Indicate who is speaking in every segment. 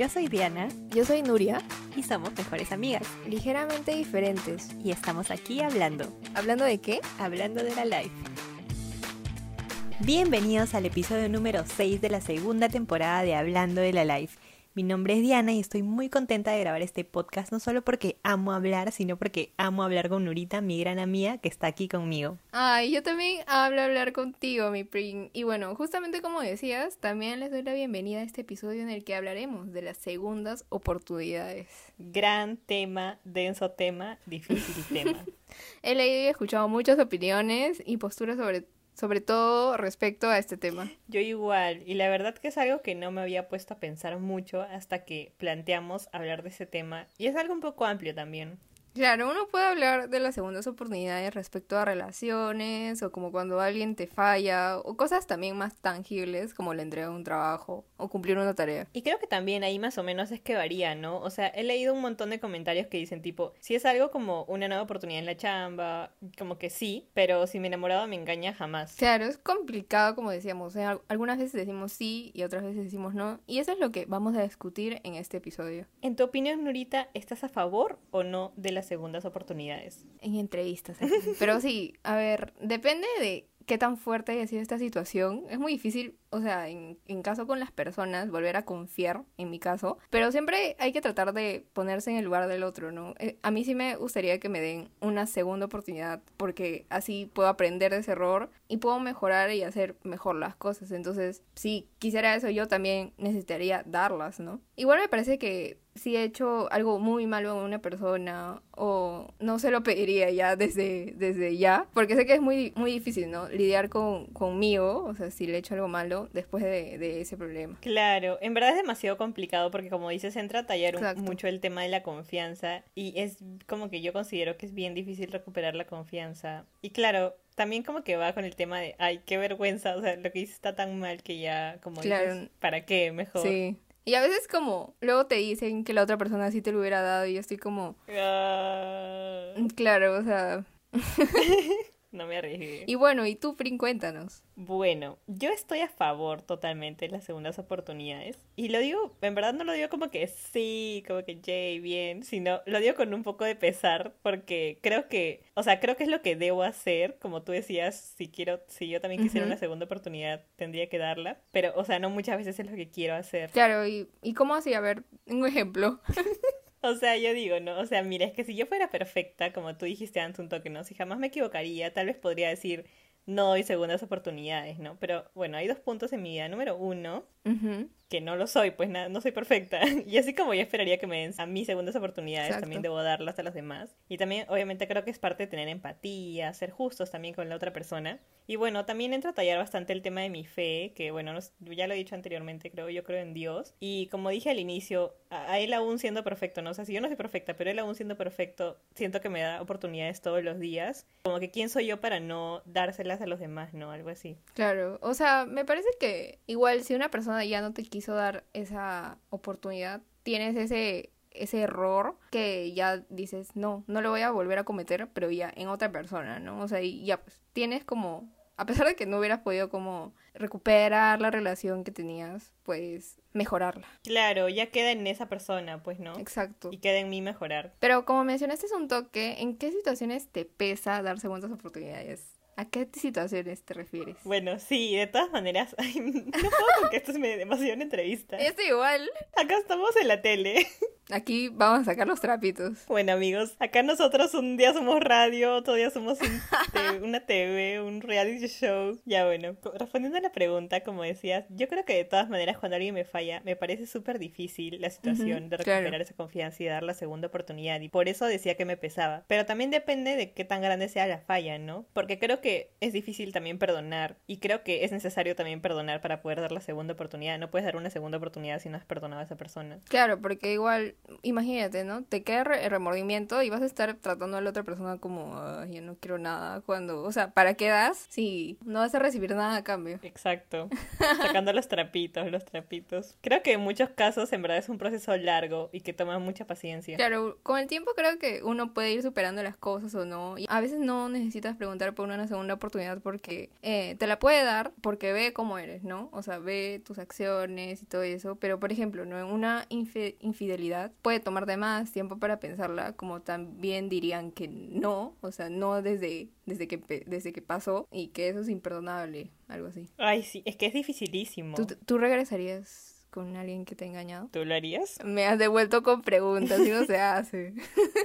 Speaker 1: Yo soy Diana
Speaker 2: Yo soy Nuria,
Speaker 1: y somos mejores amigas.
Speaker 2: ligeramente diferentes.
Speaker 1: Y estamos aquí hablando,
Speaker 2: ¿Hablando de qué?
Speaker 1: hablando de la life. Bienvenidos al episodio número 6 de la segunda temporada de Hablando de la Life. Mi nombre es Diana y estoy muy contenta de grabar este podcast, no solo porque amo hablar, sino porque amo hablar con Nurita, mi gran amiga que está aquí conmigo.
Speaker 2: Ay, yo también hablo hablar contigo, mi prim. Y bueno, justamente como decías, también les doy la bienvenida a este episodio en el que hablaremos de las segundas oportunidades.
Speaker 1: Gran tema, denso tema, difícil tema.
Speaker 2: He leído y escuchado muchas opiniones y posturas sobre, sobre todo respecto a este tema.
Speaker 1: Yo igual, y la verdad que es algo que no me había puesto a pensar mucho hasta que planteamos hablar de ese tema, y es algo un poco amplio también.
Speaker 2: Claro, uno puede hablar de las segundas oportunidades respecto a relaciones o como cuando alguien te falla o cosas también más tangibles como la entrega de un trabajo o cumplir una tarea.
Speaker 1: Y creo que también ahí más o menos es que varía, ¿no? O sea, he leído un montón de comentarios que dicen tipo, si es algo como una nueva oportunidad en la chamba, como que sí, pero si mi enamorado me engaña jamás.
Speaker 2: Claro, es complicado como decíamos, ¿eh? Al- algunas veces decimos sí y otras veces decimos no y eso es lo que vamos a discutir en este episodio.
Speaker 1: En tu opinión, Nurita, ¿estás a favor o no de las segundas oportunidades?
Speaker 2: En entrevistas. Pero sí, a ver, depende de qué tan fuerte haya sido esta situación. Es muy difícil, o sea, en, en caso con las personas, volver a confiar, en mi caso. Pero siempre hay que tratar de ponerse en el lugar del otro, ¿no? Eh, a mí sí me gustaría que me den una segunda oportunidad porque así puedo aprender de ese error y puedo mejorar y hacer mejor las cosas. Entonces, si quisiera eso, yo también necesitaría darlas, ¿no? Igual me parece que si he hecho algo muy malo a una persona o no se lo pediría ya desde, desde ya, porque sé que es muy, muy difícil, ¿no? Lidiar con, conmigo, o sea, si le he hecho algo malo después de, de ese problema.
Speaker 1: Claro, en verdad es demasiado complicado porque como dices, entra a tallar un- mucho el tema de la confianza y es como que yo considero que es bien difícil recuperar la confianza. Y claro, también como que va con el tema de, ay, qué vergüenza, o sea, lo que hice está tan mal que ya, como
Speaker 2: Claro.
Speaker 1: dices, ¿para qué? Mejor.
Speaker 2: Sí. Y a veces como, luego te dicen que la otra persona sí te lo hubiera dado y yo estoy como,
Speaker 1: Ah,
Speaker 2: claro, o sea...
Speaker 1: no me arriesgué.
Speaker 2: Y bueno, ¿y tú, Prin, cuéntanos?
Speaker 1: Bueno, yo estoy a favor totalmente de las segundas oportunidades. Y lo digo, en verdad no lo digo como que sí, como que yay, bien, sino lo digo con un poco de pesar porque creo que, o sea, creo que es lo que debo hacer, como tú decías, si quiero, si yo también quisiera una segunda oportunidad, tendría que darla, pero, o sea, no muchas veces es lo que quiero hacer.
Speaker 2: Claro, ¿y, y cómo así? A ver, un ejemplo.
Speaker 1: O sea, yo digo, ¿no? O sea, mira, es que si yo fuera perfecta, como tú dijiste antes un toque, ¿no? Si jamás me equivocaría, tal vez podría decir, no doy segundas oportunidades, ¿no? Pero bueno, hay dos puntos en mi vida. Número uno, Que no lo soy, pues nada, no soy perfecta. Y así como yo esperaría que me den a mí segundas oportunidades,
Speaker 2: Exacto.
Speaker 1: también debo darlas a los demás. Y también, obviamente, creo que es parte de tener empatía, ser justos también con la otra persona. Y bueno, también entra a tallar bastante el tema de mi fe, que bueno, no ya lo he dicho anteriormente, creo, yo creo en Dios. Y como dije al inicio, a, a él aún siendo perfecto, ¿no? O sea, si yo no soy perfecta, pero él aún siendo perfecto, siento que me da oportunidades todos los días. Como que quién soy yo para no dárselas a los demás, ¿no? Algo así.
Speaker 2: Claro, o sea, me parece que igual si una persona ya no te quiso dar esa oportunidad, tienes ese ese error que ya dices, no, no lo voy a volver a cometer, pero ya en otra persona, ¿no? O sea, y ya pues tienes como, a pesar de que no hubieras podido como recuperar la relación que tenías, pues mejorarla.
Speaker 1: Claro, ya queda en esa persona, pues, ¿no?
Speaker 2: Exacto.
Speaker 1: Y queda en mí mejorar.
Speaker 2: Pero como mencionaste es un toque, ¿en qué situaciones te pesa dar segundas oportunidades? ¿A qué situaciones te refieres?
Speaker 1: Bueno, sí, de todas maneras, ay, no puedo con que esto me demasiado una entrevista.
Speaker 2: Es igual.
Speaker 1: Acá estamos en la tele.
Speaker 2: Aquí vamos a sacar los trapitos.
Speaker 1: Bueno, amigos, acá nosotros un día somos radio, otro día somos un una TV, un reality show. Ya bueno, respondiendo a la pregunta, como decías, yo creo que de todas maneras cuando alguien me falla, me parece súper difícil la situación de
Speaker 2: claro.
Speaker 1: recuperar esa confianza y dar la segunda oportunidad. Y por eso decía que me pesaba. Pero también depende de qué tan grande sea la falla, ¿no? Porque creo que es difícil también perdonar. Y creo que es necesario también perdonar para poder dar la segunda oportunidad. No puedes dar una segunda oportunidad si no has perdonado a esa persona.
Speaker 2: Claro, porque igual imagínate, ¿no? Te queda re- el remordimiento y vas a estar tratando a la otra persona como, "Ay, yo no quiero nada, cuando, o sea, ¿para qué das? Si no vas a recibir nada a cambio.
Speaker 1: Exacto. Sacando los trapitos, los trapitos. Creo que en muchos casos en verdad es un proceso largo y que toma mucha paciencia.
Speaker 2: Claro, con el tiempo creo que uno puede ir superando las cosas o no. Y a veces no necesitas preguntar por una segunda oportunidad porque eh, te la puede dar porque ve cómo eres, ¿no? O sea, ve tus acciones y todo eso. Pero, por ejemplo, ¿no? En una infi- infidelidad puede tomarte más tiempo para pensarla, como también dirían que no, o sea, no desde, desde, que, desde que pasó y que eso es imperdonable, algo así.
Speaker 1: Ay, sí, es que es dificilísimo.
Speaker 2: ¿Tú, tú regresarías con alguien que te ha engañado?
Speaker 1: ¿Tú lo harías?
Speaker 2: Me has devuelto con preguntas y no se hace.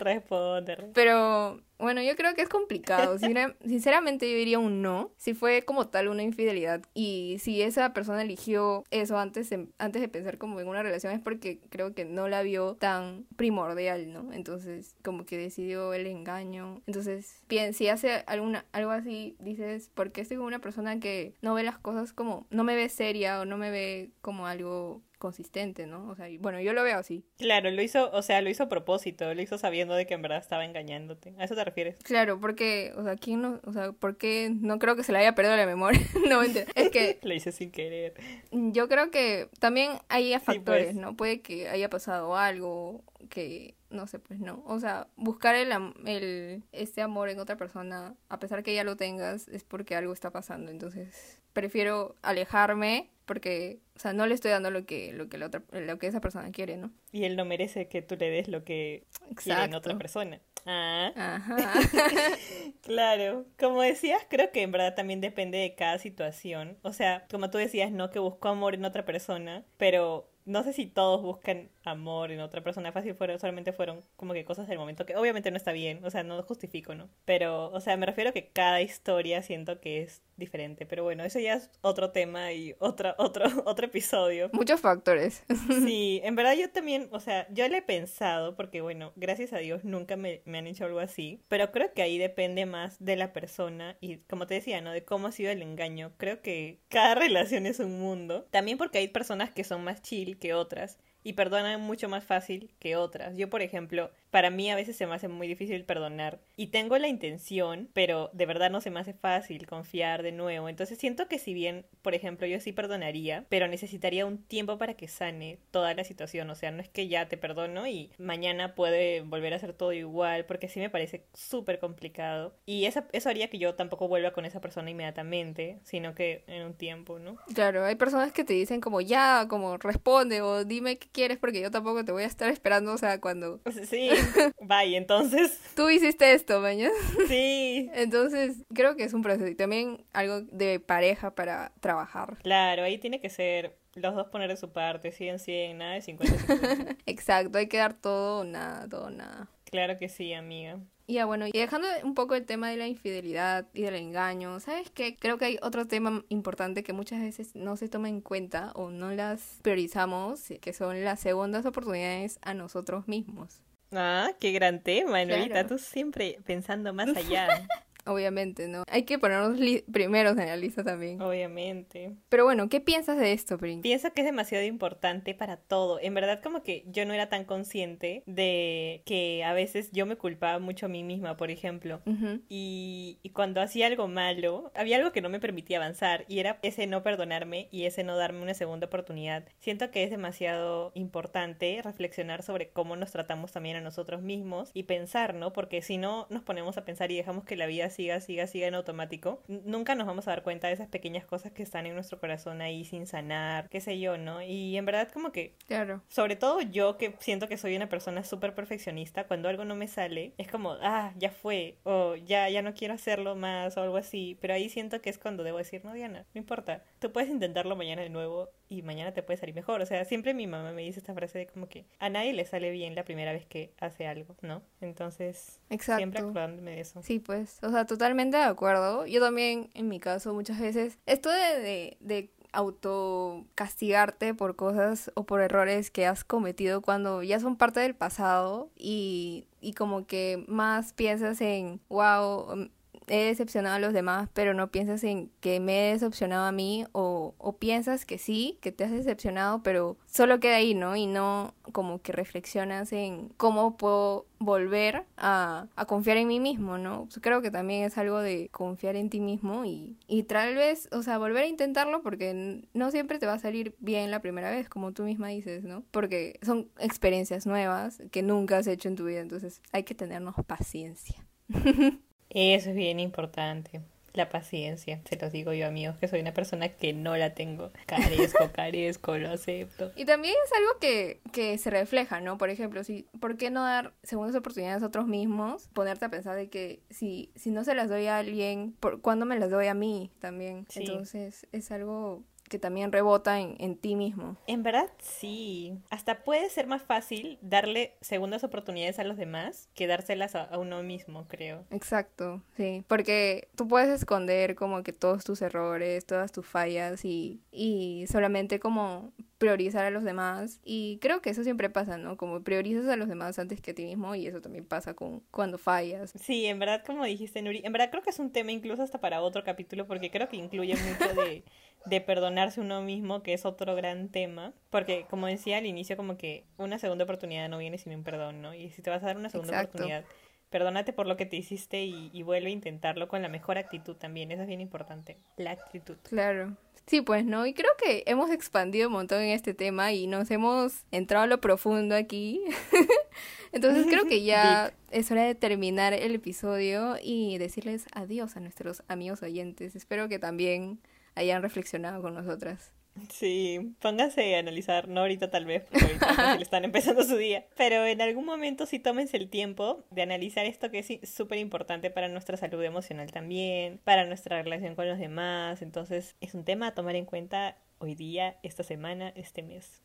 Speaker 1: Responde.
Speaker 2: Pero bueno, yo creo que es complicado. Sincer- Sinceramente yo diría un no. Si fue como tal una infidelidad y si esa persona eligió eso antes, de- antes de pensar como en una relación es porque creo que no la vio tan primordial, ¿no? Entonces como que decidió el engaño. Entonces, bien, si hace alguna, algo así, dices, ¿por qué estoy con una persona que no ve las cosas como, no me ve seria o no me ve como algo consistente, ¿no? O sea, y bueno, yo lo veo así.
Speaker 1: Claro, lo hizo, o sea, lo hizo a propósito, lo hizo sabiendo de que en verdad estaba engañándote. ¿A eso te refieres?
Speaker 2: Claro, porque, o sea, ¿quién no, o sea, por qué no creo que se le haya perdido la memoria? no, mentira. Es que
Speaker 1: Lo hice sin querer.
Speaker 2: yo creo que también hay factores,
Speaker 1: pues.
Speaker 2: ¿no? Puede que haya pasado algo que no sé, pues no. O sea, buscar el, el este amor en otra persona, a pesar que ya lo tengas, es porque algo está pasando. Entonces, prefiero alejarme porque, o sea, no le estoy dando lo que lo que la otra lo que esa persona quiere, ¿no?
Speaker 1: Y él no merece que tú le des lo que quiere en otra
Speaker 2: Exacto.
Speaker 1: persona. Ah.
Speaker 2: Ajá.
Speaker 1: Claro, como decías, creo que en verdad también depende de cada situación. O sea, como tú decías, no que buscó amor en otra persona, pero no sé si todos buscan amor en otra persona. Fácil fueron, solamente fueron como que cosas del momento que obviamente no está bien, o sea, no justifico, ¿no? Pero, o sea, me refiero a que cada historia siento que es diferente. Pero bueno, eso ya es otro tema y otro, otro, otro episodio.
Speaker 2: Muchos factores.
Speaker 1: Sí, en verdad yo también, o sea, yo le he pensado, porque bueno, gracias a Dios nunca me, me han hecho algo así, pero creo que ahí depende más de la persona y como te decía, ¿no? De cómo ha sido el engaño. Creo que cada relación es un mundo. También porque hay personas que son más chill que otras y perdonan mucho más fácil que otras. Yo, por ejemplo, para mí a veces se me hace muy difícil perdonar y tengo la intención, pero de verdad no se me hace fácil confiar de nuevo. Entonces siento que si bien, por ejemplo, yo sí perdonaría, pero necesitaría un tiempo para que sane toda la situación. O sea, no es que ya te perdono y mañana puede volver a hacer todo igual, porque sí me parece súper complicado. Y esa, eso haría que yo tampoco vuelva con esa persona inmediatamente, sino que en un tiempo, ¿no?
Speaker 2: Claro, hay personas que te dicen como ya, como responde o dime qué quieres porque yo tampoco te voy a estar esperando, o sea, cuando
Speaker 1: Sí, vaya, entonces,
Speaker 2: tú hiciste esto, mañana.
Speaker 1: sí.
Speaker 2: Entonces, creo que es un proceso y también algo de pareja para trabajar.
Speaker 1: Claro, ahí tiene que ser los dos poner de su parte, 100, 100, nada de 50.
Speaker 2: Exacto, hay que dar todo nada, todo nada.
Speaker 1: claro que sí, amiga.
Speaker 2: Y ya bueno, y dejando un poco el tema de la infidelidad y del engaño, ¿sabes qué? Creo que hay otro tema importante que muchas veces no se toma en cuenta o no las priorizamos, que son las segundas oportunidades a nosotros mismos.
Speaker 1: Ah, qué gran tema, Anelita.
Speaker 2: Claro.
Speaker 1: Tú siempre pensando más allá,
Speaker 2: Obviamente, ¿no? Hay que ponernos primeros en la lista también.
Speaker 1: obviamente.
Speaker 2: Pero bueno, ¿qué piensas de esto, Prin?
Speaker 1: Pienso que es demasiado importante para todo. En verdad, como que yo no era tan consciente de que a veces yo me culpaba mucho a mí misma, por ejemplo. Y, y cuando hacía algo malo, había algo que no me permitía avanzar y era ese no perdonarme y ese no darme una segunda oportunidad. Siento que es demasiado importante reflexionar sobre cómo nos tratamos también a nosotros mismos y pensar, ¿no? Porque si no nos ponemos a pensar y dejamos que la vida siga, siga, siga en automático, nunca nos vamos a dar cuenta de esas pequeñas cosas que están en nuestro corazón ahí sin sanar, qué sé yo, ¿no? Y en verdad como que
Speaker 2: Claro.
Speaker 1: sobre todo yo que siento que soy una persona súper perfeccionista, cuando algo no me sale, es como, ah, ya fue, o ya, ya no quiero hacerlo más, o algo así. Pero ahí siento que es cuando debo decir, no, Diana, no importa, tú puedes intentarlo mañana de nuevo y mañana te puede salir mejor. O sea, siempre mi mamá me dice esta frase de como que a nadie le sale bien la primera vez que hace algo, ¿no? Entonces, siempre
Speaker 2: Exacto.
Speaker 1: acordándome de eso.
Speaker 2: Sí, pues, o sea, totalmente de acuerdo. Yo también, en mi caso, muchas veces, esto de, de, de autocastigarte por cosas o por errores que has cometido cuando ya son parte del pasado y, y como que más piensas en, wow, he decepcionado a los demás, pero no piensas en que me he decepcionado a mí o, o piensas que sí, que te has decepcionado, pero solo queda ahí, ¿no? Y no, como que reflexionas en cómo puedo volver a, confiar en mí mismo, ¿no? Creo que también es algo de confiar en ti mismo y, y tal vez, o sea, volver a intentarlo porque no siempre te va a salir bien la primera vez, como tú misma dices, ¿no? Porque son experiencias nuevas que nunca has hecho en tu vida, entonces hay que tenernos paciencia.
Speaker 1: Eso es bien importante. La paciencia, se los digo yo amigos, que soy una persona que no la tengo. Carezco, carezco, lo acepto.
Speaker 2: Y también es algo que, que se refleja, ¿no? Por ejemplo, si, ¿por qué no dar segundas oportunidades a otros mismos? Ponerte a pensar de que si, si no se las doy a alguien, ¿por, ¿cuándo me las doy a mí también? Entonces es algo que también rebota en, en, ti mismo.
Speaker 1: En verdad, sí. Hasta puede ser más fácil darle segundas oportunidades a los demás que dárselas a, a, uno mismo, creo.
Speaker 2: Exacto, sí. Porque tú puedes esconder como que todos tus errores, todas tus fallas y, y solamente como priorizar a los demás y creo que eso siempre pasa, ¿no? Como priorizas a los demás antes que a ti mismo y eso también pasa con cuando fallas.
Speaker 1: Sí, en verdad como dijiste Nuri, en verdad creo que es un tema incluso hasta para otro capítulo porque creo que incluye mucho de, de perdonarse uno mismo, que es otro gran tema, porque como decía al inicio como que una segunda oportunidad no viene sin un perdón, ¿no? Y si te vas a dar una segunda
Speaker 2: Exacto.
Speaker 1: oportunidad perdónate por lo que te hiciste y, y, vuelve a intentarlo con la mejor actitud también. Eso es bien importante, la actitud.
Speaker 2: Claro. Sí, pues, ¿no? Y creo que hemos expandido un montón en este tema y nos hemos entrado a lo profundo aquí. Entonces creo que ya es hora de terminar el episodio y decirles adiós a nuestros amigos oyentes. Espero que también hayan reflexionado con nosotras.
Speaker 1: Sí, pónganse a analizar, no ahorita tal vez, porque ahorita le están empezando su día, pero en algún momento sí tómense el tiempo de analizar esto que es súper importante para nuestra salud emocional también, para nuestra relación con los demás, entonces es un tema a tomar en cuenta hoy día, esta semana, este mes.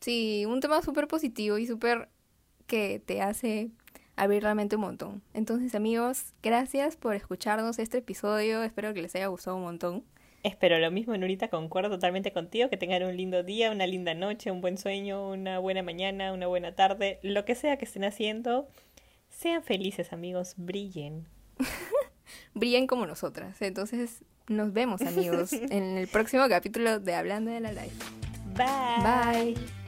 Speaker 2: Sí, un tema súper positivo y súper que te hace abrir la mente un montón. Entonces amigos, gracias por escucharnos este episodio, espero que les haya gustado un montón.
Speaker 1: Espero lo mismo, Nurita, concuerdo totalmente contigo, que tengan un lindo día, una linda noche, un buen sueño, una buena mañana, una buena tarde, lo que sea que estén haciendo. Sean felices, amigos, brillen.
Speaker 2: brillen como nosotras. Entonces, nos vemos, amigos, en el próximo capítulo de Hablando de la Life.
Speaker 1: Bye.
Speaker 2: Bye.